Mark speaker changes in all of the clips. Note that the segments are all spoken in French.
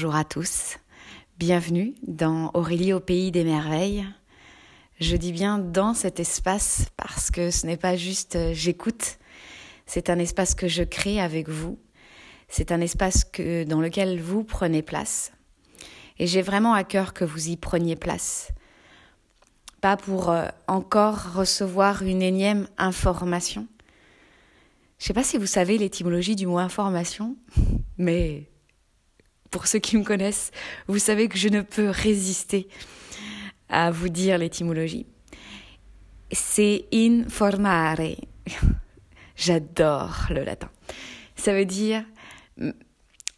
Speaker 1: bonjour à tous. Bienvenue dans Aurélie au pays des merveilles. Je dis bien dans cet espace parce que ce n'est pas juste euh, j'écoute, c'est un espace que je crée avec vous. C'est un espace que, dans lequel vous prenez place. Et j'ai vraiment à cœur que vous y preniez place. Pas pour euh, encore recevoir une énième information. Je ne sais pas si vous savez l'étymologie du mot information, mais pour ceux qui me connaissent, vous savez que je ne peux résister à vous dire l'étymologie. C'est informare. J'adore le latin. Ça veut dire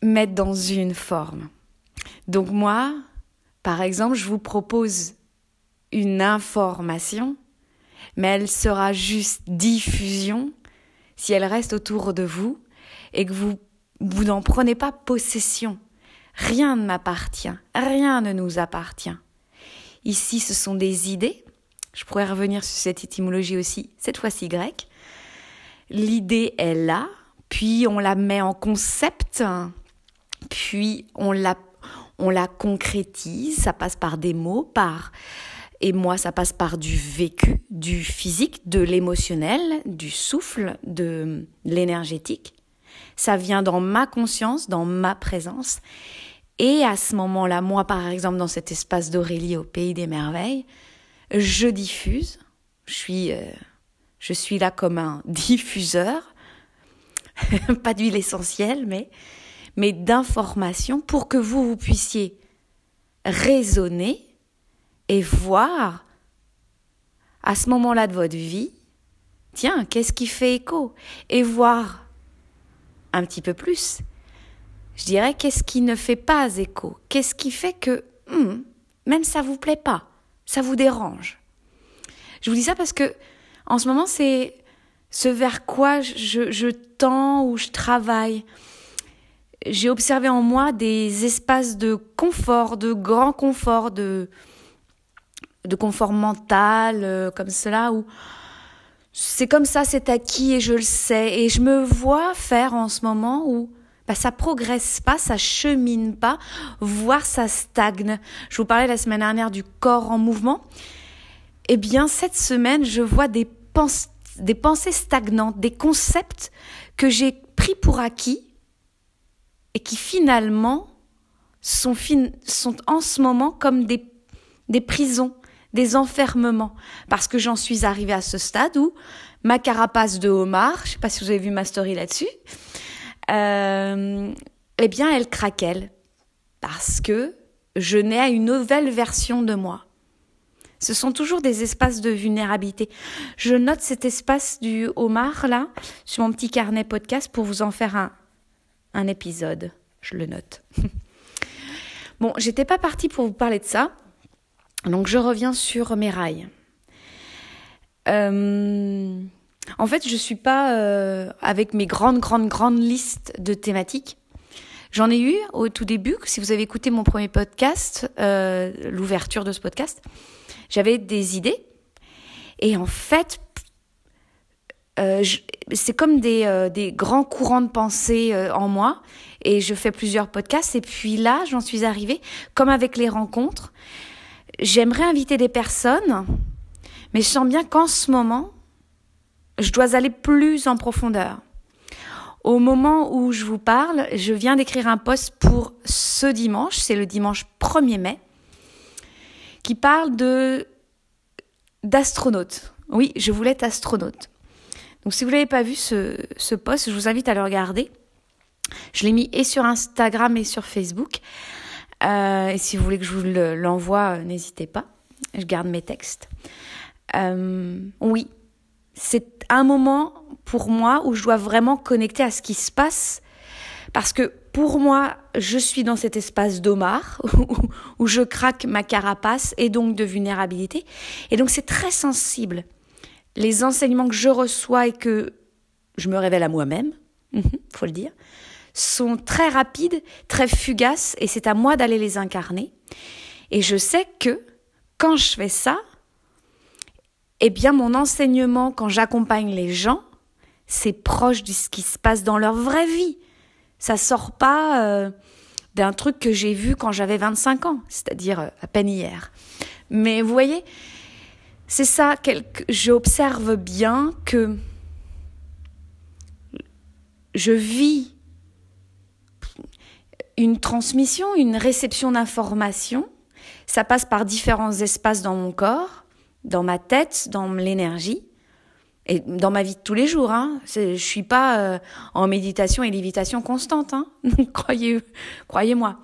Speaker 1: mettre dans une forme. Donc moi, par exemple, je vous propose une information, mais elle sera juste diffusion si elle reste autour de vous et que vous, vous n'en prenez pas possession. Rien ne m'appartient, rien ne nous appartient. Ici, ce sont des idées. Je pourrais revenir sur cette étymologie aussi, cette fois-ci grecque. L'idée est là, puis on la met en concept, puis on la, on la concrétise, ça passe par des mots, par et moi ça passe par du vécu, du physique, de l'émotionnel, du souffle, de l'énergétique. Ça vient dans ma conscience, dans ma présence. Et à ce moment-là, moi par exemple, dans cet espace d'Aurélie au Pays des Merveilles, je diffuse. Je suis, euh, je suis là comme un diffuseur, pas d'huile essentielle, mais, mais d'informations pour que vous, vous puissiez raisonner et voir à ce moment-là de votre vie, tiens, qu'est-ce qui fait écho? Et voir un petit peu plus. Je dirais qu'est-ce qui ne fait pas écho? Qu'est-ce qui fait que hmm, même ça vous plaît pas, ça vous dérange? Je vous dis ça parce que en ce moment c'est ce vers quoi je, je tends ou je travaille. J'ai observé en moi des espaces de confort, de grand confort, de, de confort mental, euh, comme cela, où c'est comme ça, c'est acquis et je le sais. Et je me vois faire en ce moment où bah, ça progresse pas, ça chemine pas, voire ça stagne. Je vous parlais la semaine dernière du corps en mouvement. Eh bien, cette semaine, je vois des, des pensées stagnantes, des concepts que j'ai pris pour acquis et qui finalement sont, sont en ce moment comme des, des prisons, des enfermements, parce que j'en suis arrivée à ce stade où ma carapace de homard, je sais pas si vous avez vu ma story là-dessus, euh, eh bien elle craquelle, parce que je nais à une nouvelle version de moi. Ce sont toujours des espaces de vulnérabilité. Je note cet espace du homard là sur mon petit carnet podcast pour vous en faire un, un épisode. Je le note. bon, j'étais pas partie pour vous parler de ça. Donc je reviens sur mes rails. Euh, en fait, je suis pas euh, avec mes grandes, grandes, grandes listes de thématiques. J'en ai eu au tout début, si vous avez écouté mon premier podcast, euh, l'ouverture de ce podcast, j'avais des idées. Et en fait, c'est comme des, des, grands courants de pensée en moi. Et je fais plusieurs podcasts. Et puis là, j'en suis arrivée, comme avec les rencontres, j'aimerais inviter des personnes, mais je sens bien qu'en ce moment, je dois aller plus en profondeur. Au moment où je vous parle, je viens d'écrire un post pour ce dimanche, c'est le dimanche 1er mai, qui parle de d'astronaute. Oui, je voulais être astronaute. Donc si vous n'avez pas vu ce, ce post, je vous invite à le regarder. Je l'ai mis et sur Instagram et sur Facebook. Euh, et si vous voulez que je vous l'envoie, euh, n'hésitez pas. Je garde mes textes. Euh, oui, c'est un moment pour moi où je dois vraiment connecter à ce qui se passe. Parce que pour moi, je suis dans cet espace d'Omar où, je craque ma carapace et donc de vulnérabilité. Et donc c'est très sensible. Les enseignements que je reçois et que je me révèle à moi-même, faut le dire, sont très rapides, très fugaces, et c'est à moi d'aller les incarner. Et je sais que quand je fais ça, eh bien mon enseignement, quand j'accompagne les gens, c'est proche de ce qui se passe dans leur vraie vie. Ça sort pas euh, d'un truc que j'ai vu quand j'avais 25 ans, c'est-à-dire euh, à peine hier. Mais vous voyez, c'est ça, j'observe bien que je vis une transmission, une réception d'informations. Ça passe par différents espaces dans mon corps, dans ma tête, dans l'énergie et dans ma vie de tous les jours. Hein. Je suis pas euh, en méditation et lévitation constante, hein. croyez, croyez-moi.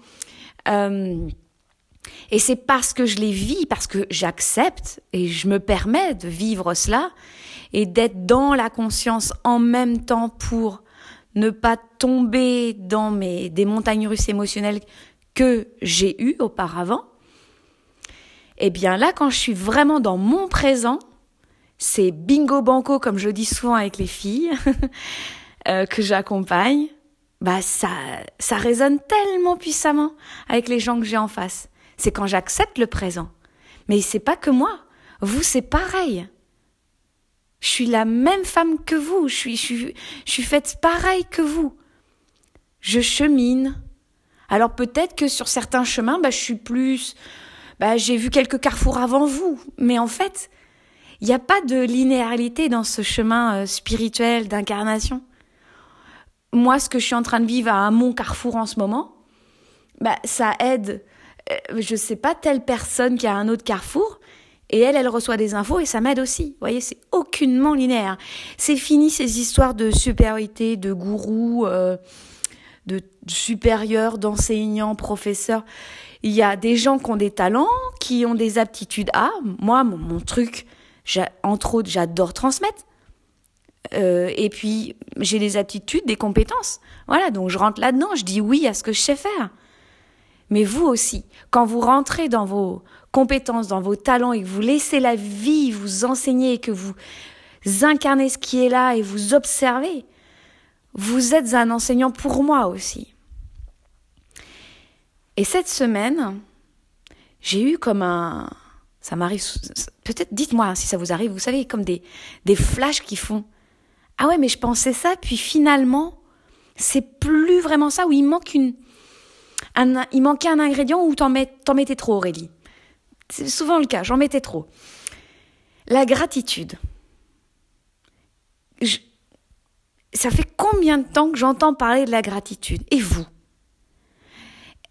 Speaker 1: Euh, et c'est parce que je les vis, parce que j'accepte et je me permets de vivre cela et d'être dans la conscience en même temps pour ne pas tomber dans mes, des montagnes russes émotionnelles que j'ai eues auparavant. Eh bien là, quand je suis vraiment dans mon présent, c'est bingo banco, comme je dis souvent avec les filles euh, que j'accompagne. Bah ça, ça résonne tellement puissamment avec les gens que j'ai en face. C'est quand j'accepte le présent. Mais c'est pas que moi. Vous, c'est pareil. Je suis la même femme que vous. Je suis, je suis, je suis faite pareil que vous. Je chemine. Alors peut-être que sur certains chemins, bah, je suis plus, bah, j'ai vu quelques carrefours avant vous. Mais en fait, il n'y a pas de linéarité dans ce chemin euh, spirituel d'incarnation. Moi, ce que je suis en train de vivre à mon carrefour en ce moment, bah, ça aide, euh, je sais pas, telle personne qui a un autre carrefour, et elle, elle reçoit des infos et ça m'aide aussi. Vous voyez, c'est aucunement linéaire. C'est fini ces histoires de supériorité, de gourou, euh, de supérieur, d'enseignants, professeurs. Il y a des gens qui ont des talents, qui ont des aptitudes. Ah, moi, mon truc, entre autres, j'adore transmettre. Euh, et puis, j'ai des aptitudes, des compétences. Voilà, donc je rentre là-dedans, je dis oui à ce que je sais faire. Mais vous aussi, quand vous rentrez dans vos compétences, dans vos talents et que vous laissez la vie vous enseigner et que vous incarnez ce qui est là et vous observez, vous êtes un enseignant pour moi aussi. Et cette semaine, j'ai eu comme un, ça m'arrive, peut-être dites-moi si ça vous arrive, vous savez, comme des, des flashs qui font Ah ouais, mais je pensais ça, puis finalement, c'est plus vraiment ça, ou il manque une. Un, il manquait un ingrédient ou t'en mettais trop, Aurélie? C'est souvent le cas, j'en mettais trop. La gratitude. ça fait combien de temps que j'entends parler de la gratitude? Et vous?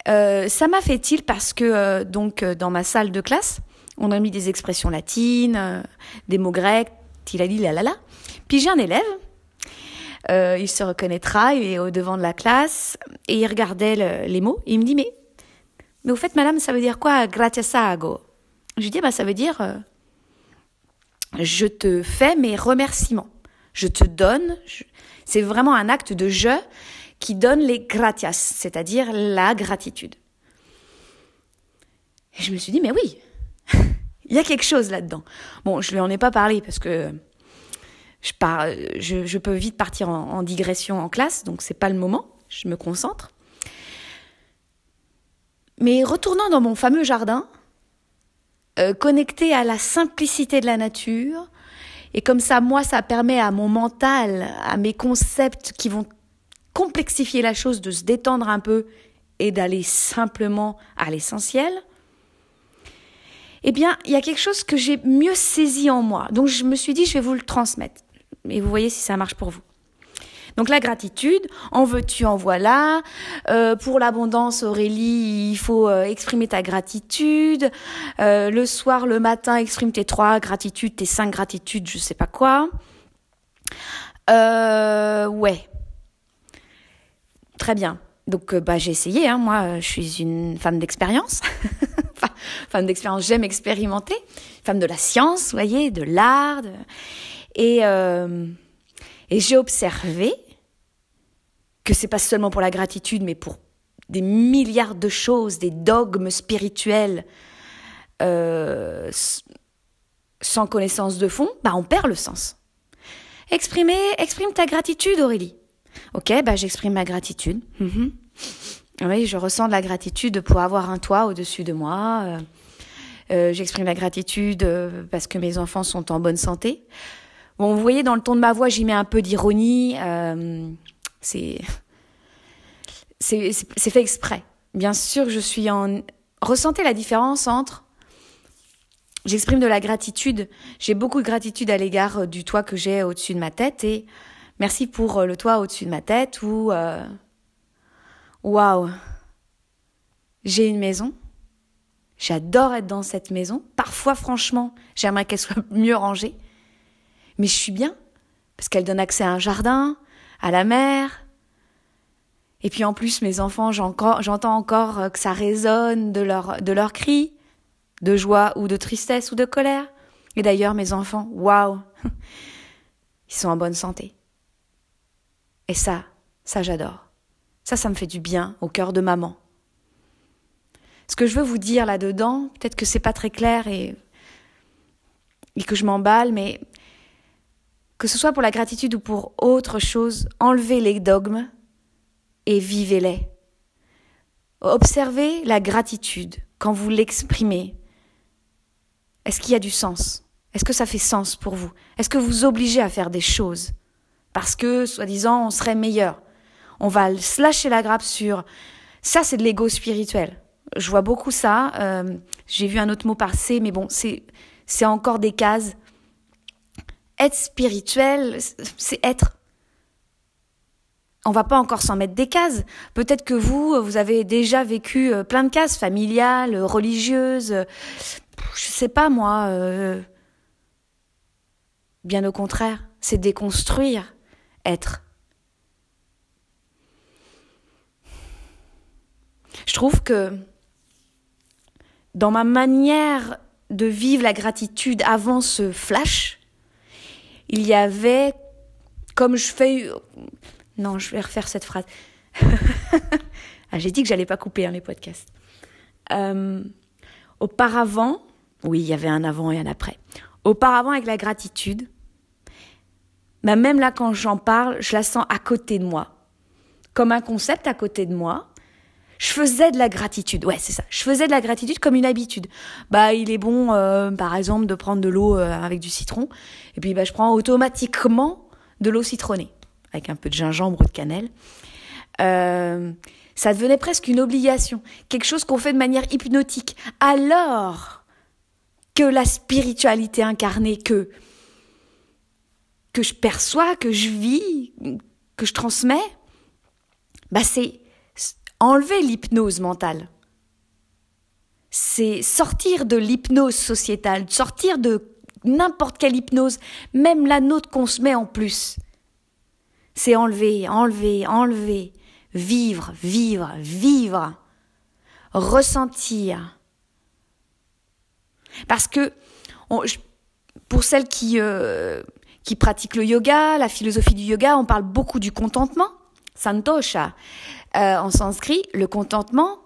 Speaker 1: Euh, ça m'a fait-il parce que euh, donc euh, dans ma salle de classe, on a mis des expressions latines, des mots grecs, tilali la la la. Puis j'ai un élève, il se reconnaîtra, il est au devant de la classe et il regardait les mots. Et il me dit mais mais au fait madame ça veut dire quoi gratiasago Je lui dis bah ça veut dire euh, je te fais mes remerciements. Je te donne. C'est vraiment un acte de je qui donne les gratias, c'est-à-dire la gratitude. Et je me suis dit mais oui, il y a quelque chose là-dedans. Bon, je lui en ai pas parlé parce que je, peux vite partir en, digression en classe, donc c'est pas le moment. Je me concentre. Mais retournant dans mon fameux jardin, euh, connecté à la simplicité de la nature, et comme ça, moi, ça permet à mon mental, à mes concepts qui vont complexifier la chose, de se détendre un peu et d'aller simplement à l'essentiel eh bien, il y a quelque chose que j'ai mieux saisi en moi. Donc, je me suis dit, je vais vous le transmettre. Et vous voyez si ça marche pour vous. Donc la gratitude, en veux-tu, en voilà. Euh, pour l'abondance, Aurélie, il faut euh, exprimer ta gratitude. Euh, le soir, le matin, exprime tes trois gratitudes, tes cinq gratitudes, je sais pas quoi. ouais. Très bien. Donc bah j'ai essayé. Hein. Moi, je suis une femme d'expérience. femme d'expérience, j'aime expérimenter, femme de la science, vous voyez, de l'art. Et, euh, et j'ai observé que c'est pas seulement pour la gratitude, mais pour des milliards de choses, des dogmes spirituels, euh, sans connaissance de fond, bah on perd le sens. Exprimer, exprime ta gratitude, Aurélie. Ok, bah j'exprime ma gratitude. Mm-hmm. Oui, je ressens de la gratitude pour avoir un toit au-dessus de moi. Euh, euh, j'exprime la gratitude parce que mes enfants sont en bonne santé. Bon, vous voyez, dans le ton de ma voix, j'y mets un peu d'ironie. C'est c'est fait exprès. bien sûr, je suis en... Ressentez la différence entre... J'exprime de la gratitude. J'ai beaucoup de gratitude à l'égard euh, du toit que j'ai au-dessus de ma tête et merci pour euh, le toit au-dessus de ma tête ou... Euh, waouh J'ai une maison. J'adore être dans cette maison. Parfois, franchement, j'aimerais qu'elle soit mieux rangée. Mais je suis bien parce qu'elle donne accès à un jardin, à la mer, et puis en plus, mes enfants, j'entends encore euh, que ça résonne de leurs de leurs cris, de joie ou de tristesse ou de colère. Et d'ailleurs, mes enfants, waouh, ils sont en bonne santé. Et ça, ça j'adore. Ça, ça me fait du bien au cœur de maman. Ce que je veux vous dire là-dedans, peut-être que c'est pas très clair et que je m'emballe, mais que ce soit pour la gratitude ou pour autre chose, enlevez les dogmes et vivez-les. Observez la gratitude quand vous l'exprimez. Est-ce qu'il y a du sens? Est-ce que ça fait sens pour vous? Est-ce que vous obligez à faire des choses parce que, soi-disant, on serait meilleur? On va se lâcher la grappe sur... Ça, c'est de l'ego spirituel. Je vois beaucoup ça. Euh, j'ai vu un autre mot passer, mais bon, c'est c'est encore des cases. Être spirituel, c'est être on va pas encore s'en mettre des cases. Peut-être que vous, vous avez déjà vécu euh, plein de cases familiales, religieuses, je sais pas moi. Euh, bien au contraire, c'est déconstruire, être. Je trouve que dans ma manière de vivre la gratitude avant ce flash, il y avait, comme je fais non, je vais refaire cette phrase. ah, j'ai dit que j'allais pas couper hein, les podcasts. Euh, auparavant, oui, il y avait un avant et un après. Auparavant, avec la gratitude, bah, même là, quand j'en parle, je la sens à côté de moi. Comme un concept à côté de moi. Je faisais de la gratitude. Ouais, c'est ça. Je faisais de la gratitude comme une habitude. Bah, il est bon, euh, par exemple, de prendre de l'eau euh, avec du citron. Et puis, bah, je prends automatiquement de l'eau citronnée avec un peu de gingembre ou de cannelle. Euh, ça devenait presque une obligation, quelque chose qu'on fait de manière hypnotique, alors que la spiritualité incarnée que que je perçois, que je vis, que je transmets, bah c'est enlever l'hypnose mentale. C'est sortir de l'hypnose sociétale, sortir de n'importe quelle hypnose, même la nôtre qu'on se met en plus c'est enlever, enlever, enlever, vivre, vivre, vivre, ressentir. Parce que pour celles qui, euh, qui pratiquent le yoga, la philosophie du yoga, on parle beaucoup du contentement, santosha. Euh, en sanskrit, le contentement,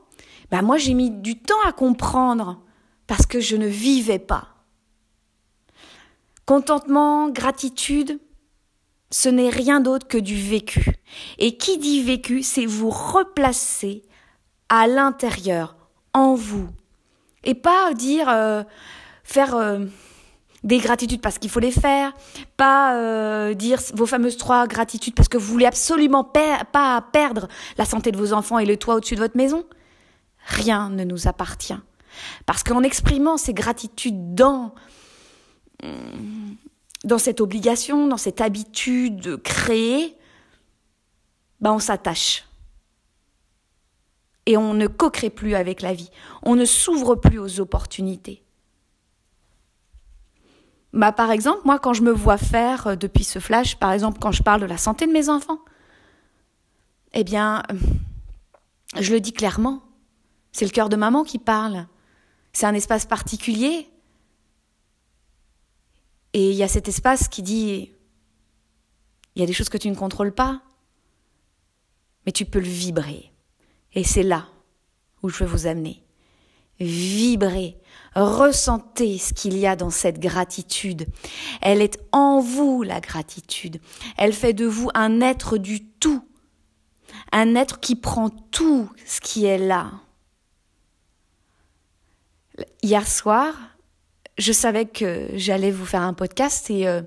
Speaker 1: bah moi j'ai mis du temps à comprendre parce que je ne vivais pas. Contentement, gratitude, ce n'est rien d'autre que du vécu. Et qui dit vécu, c'est vous replacer à l'intérieur, en vous. Et pas dire, euh, faire euh, des gratitudes parce qu'il faut les faire, pas euh, dire vos fameuses trois gratitudes parce que vous voulez absolument pas perdre la santé de vos enfants et le toit au-dessus de votre maison. Rien ne nous appartient. Parce qu'en exprimant ces gratitudes dans dans cette obligation, dans cette habitude créée, ben on s'attache. Et on ne co-crée plus avec la vie. On ne s'ouvre plus aux opportunités. Bah, par exemple, moi, quand je me vois faire euh, depuis ce flash, par exemple, quand je parle de la santé de mes enfants, eh bien, euh, je le dis clairement. C'est le cœur de maman qui parle. C'est un espace particulier et il y a cet espace qui dit, il y a des choses que tu ne contrôles pas, mais tu peux le vibrer. Et c'est là où je veux vous amener. Vibrer, ressentez ce qu'il y a dans cette gratitude. Elle est en vous, la gratitude. Elle fait de vous un être du tout. Un être qui prend tout ce qui est là. Hier soir, je savais que j'allais vous faire un podcast et euh,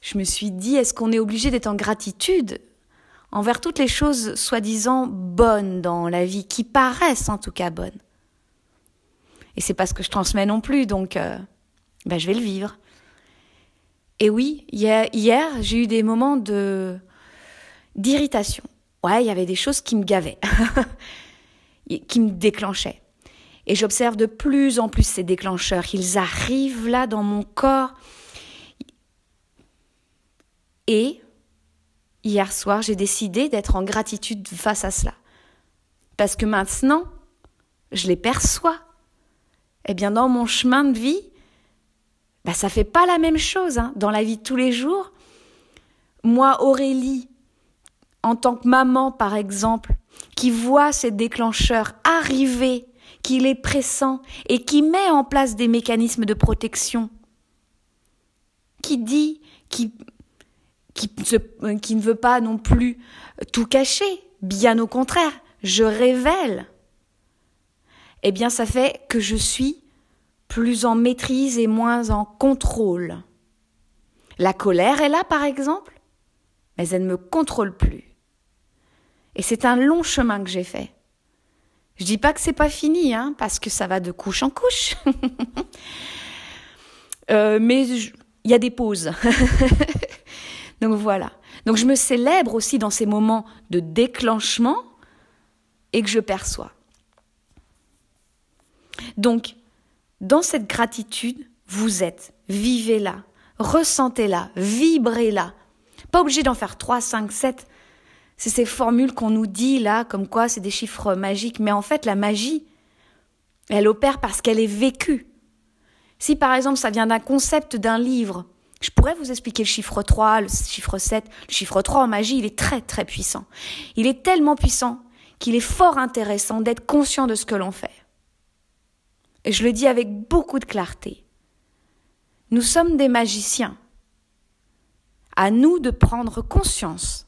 Speaker 1: je me suis dit, est-ce qu'on est obligé d'être en gratitude envers toutes les choses soi-disant bonnes dans la vie, qui paraissent en tout cas bonnes? Et c'est pas ce que je transmets non plus, donc euh, ben, je vais le vivre. Et oui, hier, hier j'ai eu des moments d'irritation. Ouais, il y avait des choses qui me gavaient, qui me déclenchaient. Et j'observe de plus en plus ces déclencheurs. Ils arrivent là dans mon corps. Et hier soir, j'ai décidé d'être en gratitude face à cela. Parce que maintenant, je les perçois. Eh bien, dans mon chemin de vie, bah, ça fait pas la même chose. Hein. Dans la vie de tous les jours, moi, Aurélie, en tant que maman, par exemple, qui voit ces déclencheurs arriver, qui les pressent et qui met en place des mécanismes de protection, qui dit, qui, qui, qui ne veut pas non plus tout cacher, bien au contraire, je révèle, eh bien ça fait que je suis plus en maîtrise et moins en contrôle. La colère est là, par exemple, mais elle ne me contrôle plus. Et c'est un long chemin que j'ai fait. Je dis pas que c'est pas fini, hein, parce que ça va de couche en couche. euh, mais il y a des pauses. Donc voilà. Donc je me célèbre aussi dans ces moments de déclenchement et que je perçois. Donc, dans cette gratitude, vous êtes, vivez-la, ressentez-la, vibrez-la. Pas obligé d'en faire 3, 5, 7. C'est ces formules qu'on nous dit là, comme quoi c'est des chiffres magiques. Mais en fait, la magie, elle opère parce qu'elle est vécue. Si par exemple ça vient d'un concept d'un livre, je pourrais vous expliquer le chiffre 3, le chiffre 7. Le chiffre 3 en magie, il est très très puissant. Il est tellement puissant qu'il est fort intéressant d'être conscient de ce que l'on fait. Je le dis avec beaucoup de clarté. Nous sommes des magiciens. À nous de prendre conscience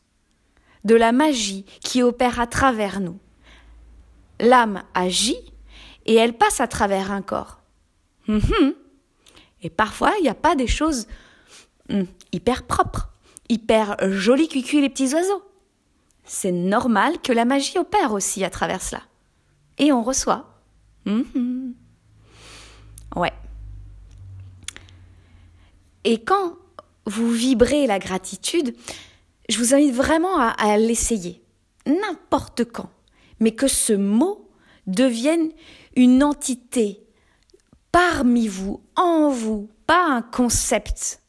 Speaker 1: de la magie qui opère à travers nous. L'âme agit et elle passe à travers un corps. Hum. Et parfois, il n'y a pas des choses hum, hyper propres, hyper jolies cuicui les petits oiseaux. C'est normal que la magie opère aussi à travers cela. Et on reçoit. Ouais. Et quand vous vibrez la gratitude, je vous invite vraiment à, l'essayer, n'importe quand, mais que ce mot devienne une entité parmi vous, en vous, pas un concept.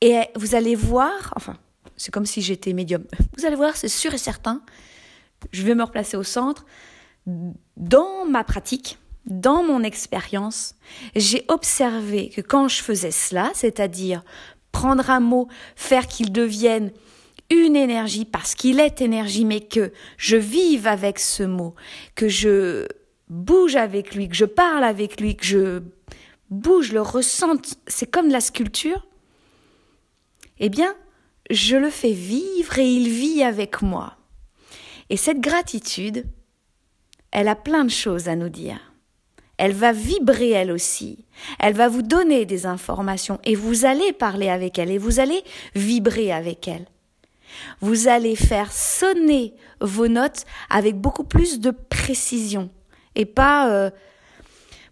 Speaker 1: Et vous allez voir, enfin, c'est comme si j'étais médium, vous allez voir, c'est sûr et certain, je vais me replacer au centre, dans ma pratique, dans mon expérience, j'ai observé que quand je faisais cela, c'est-à-dire prendre un mot, faire qu'il devienne une énergie parce qu'il est énergie, mais que je vive avec ce mot, que je bouge avec lui, que je parle avec lui, que je bouge, le ressente, c'est comme de la sculpture, eh bien, je le fais vivre et il vit avec moi. Et cette gratitude, elle a plein de choses à nous dire elle va vibrer elle aussi. Elle va vous donner des informations et vous allez parler avec elle et vous allez vibrer avec elle. Vous allez faire sonner vos notes avec beaucoup plus de précision et pas euh,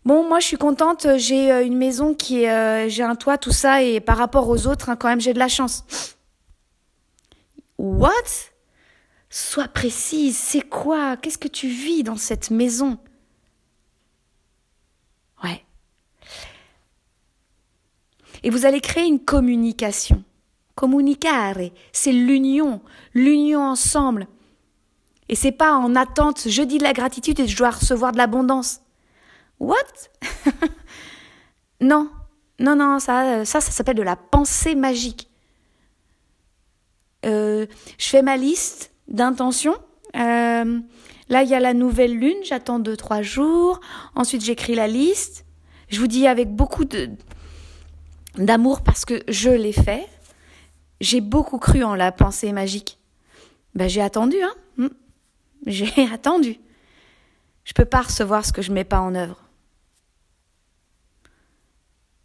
Speaker 1: bon moi je suis contente j'ai euh, une maison qui est euh, j'ai un toit tout ça et par rapport aux autres hein, quand même j'ai de la chance. What? Sois précise, c'est quoi? Qu'est-ce que tu vis dans cette maison? Et vous allez créer une communication. Communicare, c'est l'union, l'union ensemble. Et c'est pas en attente, je dis de la gratitude et je dois recevoir de l'abondance. What? non, non, non, ça, ça, ça s'appelle de la pensée magique. Euh, je fais ma liste d'intentions. Euh, Là, il y a la nouvelle lune, j'attends deux, trois jours. Ensuite, j'écris la liste. Je vous dis avec beaucoup de, d'amour parce que je l'ai fait. J'ai beaucoup cru en la pensée magique. Ben, j'ai attendu, hein. Hmm. J'ai attendu. Je peux pas recevoir ce que je mets pas en œuvre.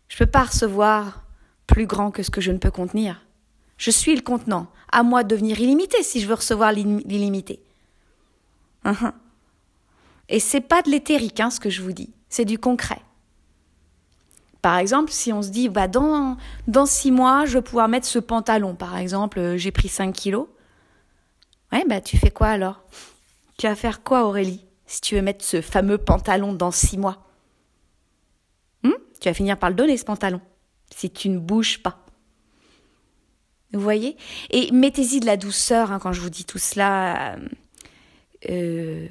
Speaker 1: Je peux pas recevoir plus grand que ce que je ne peux contenir. Je suis le contenant. À moi de devenir illimité si je veux recevoir l'illimité. Uh-huh. Et c'est pas de l'éthérique, hein, ce que je vous dis. C'est du concret. Par exemple, si on se dit, bah, dans, dans six mois, je vais pouvoir mettre ce pantalon. Par exemple, euh, j'ai pris 5 kilos. Ouais, bah, tu fais quoi alors? Tu vas faire quoi, Aurélie, si tu veux mettre ce fameux pantalon dans six mois? Hmm? tu vas finir par le donner, ce pantalon, si tu ne bouges pas. Vous voyez? Et mettez-y de la douceur hein, quand je vous dis tout cela. Euh,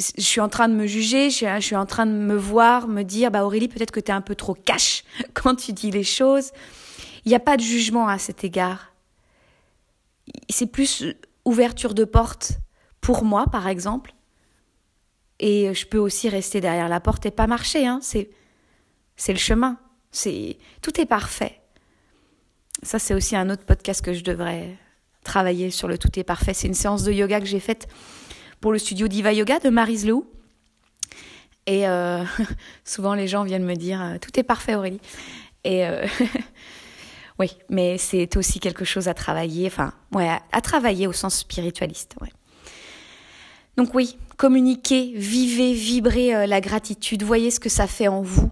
Speaker 1: je suis en train de me juger, je suis en train de me voir, me dire, bah Aurélie, peut-être que tu es un peu trop cash quand tu dis les choses. Il n'y a pas de jugement à cet égard. C'est plus ouverture de porte pour moi, par exemple. Et je peux aussi rester derrière la porte et pas marcher. Hein. C'est, le chemin. C'est tout est parfait. Ça, c'est aussi un autre podcast que je devrais travailler sur le tout est parfait. C'est une séance de yoga que j'ai faite pour le studio Diva Yoga de Marise Lehou. Et euh, souvent, les gens viennent me dire euh, Tout est parfait, Aurélie. Et euh, oui, mais c'est aussi quelque chose à travailler, enfin, ouais, à, travailler au sens spiritualiste. Donc, oui, communiquez, vivez, vibrez la gratitude, voyez ce que ça fait en vous.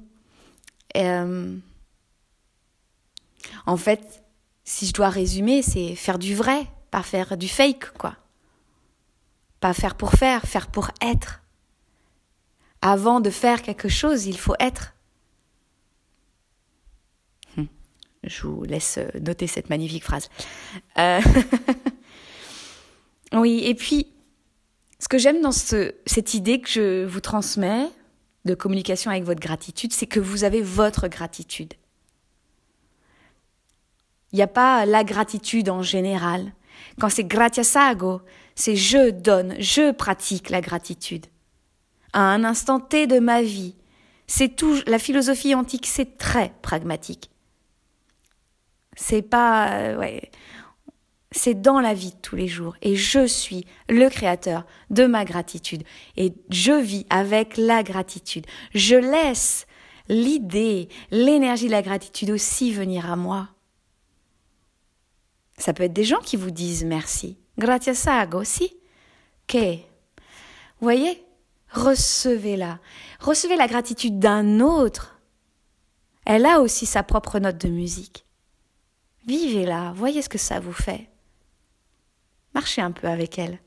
Speaker 1: en fait, si je dois résumer, c'est faire du vrai, pas faire du fake, quoi. Pas faire pour faire, faire pour être. Avant de faire quelque chose, il faut être. Hum. Je vous laisse euh, noter cette magnifique phrase. Euh, oui, et puis, ce que j'aime dans cette idée que je vous transmets de communication avec votre gratitude, c'est que vous avez votre gratitude. Il n'y a pas la gratitude en général. Quand c'est gratiasago, c'est je donne, je pratique la gratitude. À un instant T de ma vie, c'est tout, la philosophie antique, c'est très pragmatique. C'est pas, euh, ouais, c'est dans la vie de tous les jours. Et je suis le créateur de ma gratitude. Et je vis avec la gratitude. Je laisse l'idée, l'énergie de la gratitude aussi venir à moi. Ça peut être des gens qui vous disent merci. Gracias a aussi. Que. Vous voyez? Recevez-la. Recevez la gratitude d'un autre. Elle a aussi sa propre note de musique. Vivez-la. Voyez ce que ça vous fait. Marchez un peu avec elle.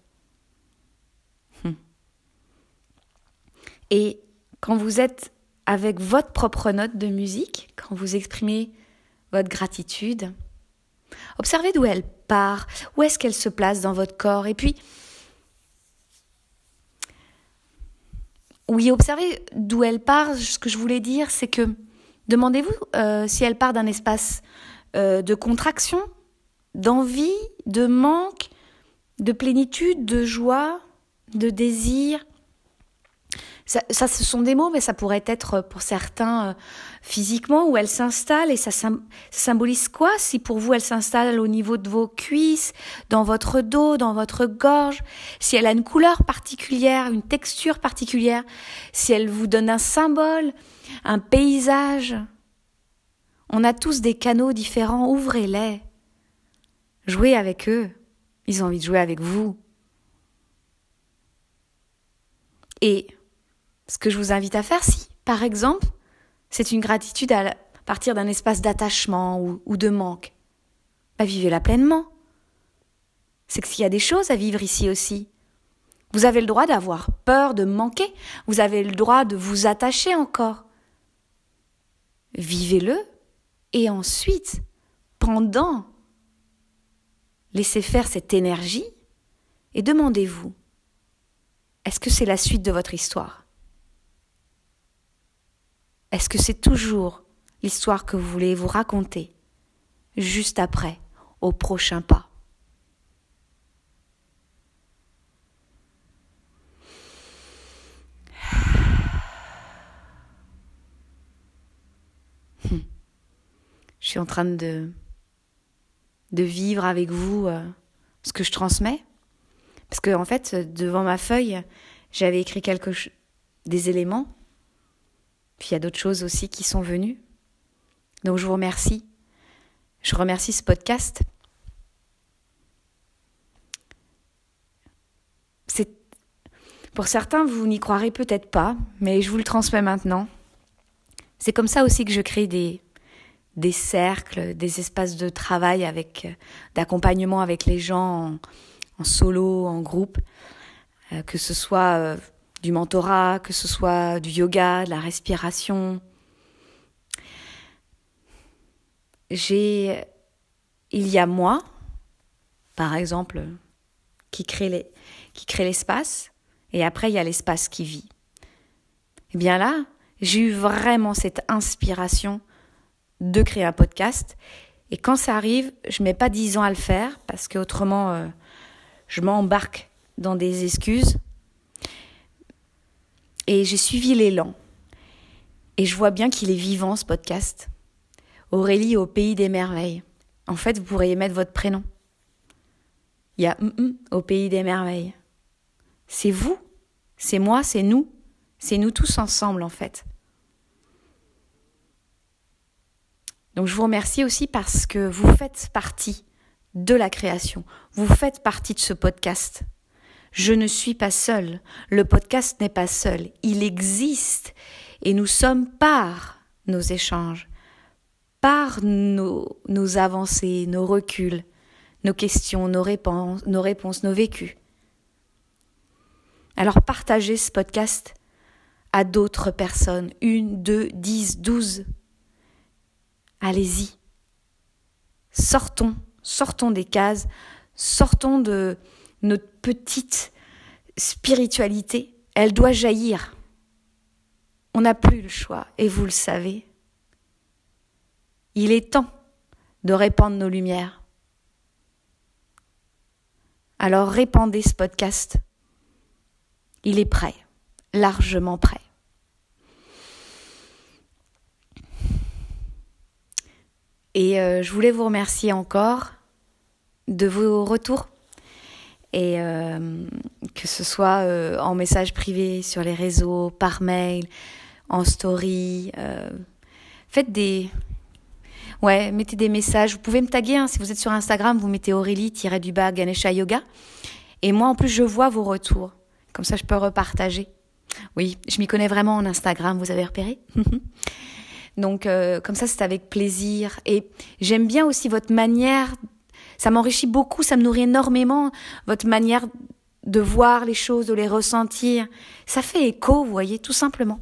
Speaker 1: Et quand vous êtes avec votre propre note de musique, quand vous exprimez votre gratitude, Observez d'où elle part, où est-ce qu'elle se place dans votre corps. Et puis, oui, observez d'où elle part. Ce que je voulais dire, c'est que demandez-vous euh, si elle part d'un espace euh, de contraction, d'envie, de manque, de plénitude, de joie, de désir, ça, ce sont des mots, mais ça pourrait être pour certains euh, physiquement où elle s'installe et ça, symbolise quoi si pour vous elle s'installe au niveau de vos cuisses, dans votre dos, dans votre gorge, si elle a une couleur particulière, une texture particulière, si elle vous donne un symbole, un paysage? On a tous des canaux différents, ouvrez-les. Jouez avec eux. Ils ont envie de jouer avec vous. Et ce que je vous invite à faire, si, par exemple, c'est une gratitude à partir d'un espace d'attachement ou, de manque, bah, vivez-la pleinement. C'est que s'il y a des choses à vivre ici aussi, vous avez le droit d'avoir peur de manquer, vous avez le droit de vous attacher encore. Vivez-le et ensuite, pendant, laissez faire cette énergie et demandez-vous, est-ce que c'est la suite de votre histoire? Est-ce que c'est toujours l'histoire que vous voulez vous raconter juste après, au prochain pas? Je suis en train de, de vivre avec vous euh, ce que je transmets. Parce que, en fait, devant ma feuille, j'avais écrit quelque des éléments puis il y a d'autres choses aussi qui sont venues. Donc je vous remercie. Je remercie ce podcast. Pour certains, vous n'y croirez peut-être pas, mais je vous le transmets maintenant. C'est comme ça aussi que je crée des, des cercles, des espaces de travail avec d'accompagnement avec les gens en, solo, en groupe, euh, que ce soit euh, du mentorat, que ce soit du yoga, de la respiration. J'ai il y a moi, par exemple, qui crée les, qui crée l'espace, et après il y a l'espace qui vit. Et eh bien là, j'ai eu vraiment cette inspiration de créer un podcast. Et quand ça arrive, je mets pas dix ans à le faire parce que autrement, euh, je m'embarque dans des excuses. Et j'ai suivi l'élan. Et je vois bien qu'il est vivant ce podcast. Aurélie au pays des merveilles. En fait, vous pourriez mettre votre prénom. Il y a au pays des merveilles. C'est vous, c'est moi, c'est nous, c'est nous tous ensemble en fait. Donc je vous remercie aussi parce que vous faites partie de la création, vous faites partie de ce podcast. Je ne suis pas seule, le podcast n'est pas seul, il existe et nous sommes par nos échanges, par nos, nos avancées, nos reculs, nos questions, nos réponses, nos réponses, nos vécus. Alors partagez ce podcast à d'autres personnes, une, deux, dix, douze. Allez-y. Sortons, sortons des cases, sortons de notre petite spiritualité. Elle doit jaillir. On n'a plus le choix, et vous le savez. Il est temps de répandre nos lumières. Alors répandez ce podcast. Il est prêt, largement prêt. Et euh, je voulais vous remercier encore de vos retours. Et euh, que ce soit euh, en message privé sur les réseaux, par mail, en story. faites des. Ouais, mettez des messages. Vous pouvez me taguer hein, si vous êtes sur Instagram, vous mettez Aurélie-du-bas Ganesha Yoga. Et moi, en plus, je vois vos retours. Comme ça, je peux repartager. Oui, je m'y connais vraiment en Instagram, vous avez repéré? Donc euh, comme ça, c'est avec plaisir. Et j'aime bien aussi votre manière, ça m'enrichit beaucoup, ça me nourrit énormément, votre manière de voir les choses, de les ressentir. Ça fait écho, vous voyez, tout simplement.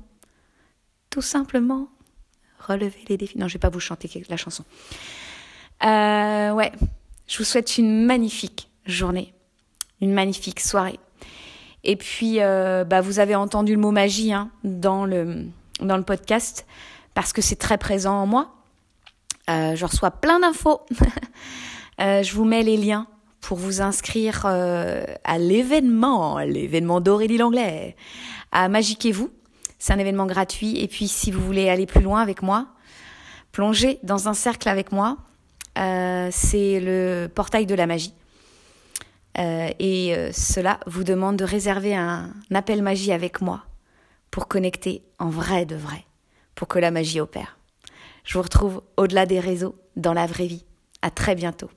Speaker 1: Tout simplement, relever les défis. Non, je vais pas vous chanter la chanson. Euh, ouais, je vous souhaite une magnifique journée, une magnifique soirée. Et puis, euh, bah, vous avez entendu le mot magie hein, dans, le, dans le podcast parce que c'est très présent en moi. Euh, je reçois plein d'infos. euh, je vous mets les liens pour vous inscrire euh, à l'événement, l'événement d'Aurélie Langlais, à Magiquez-vous. C'est un événement gratuit. Et puis, si vous voulez aller plus loin avec moi, plonger dans un cercle avec moi, euh, c'est le portail de la magie. Et cela vous demande de réserver un appel magie avec moi pour connecter en vrai de vrai pour que la magie opère. Je vous retrouve au-delà des réseaux, dans la vraie vie. À très bientôt.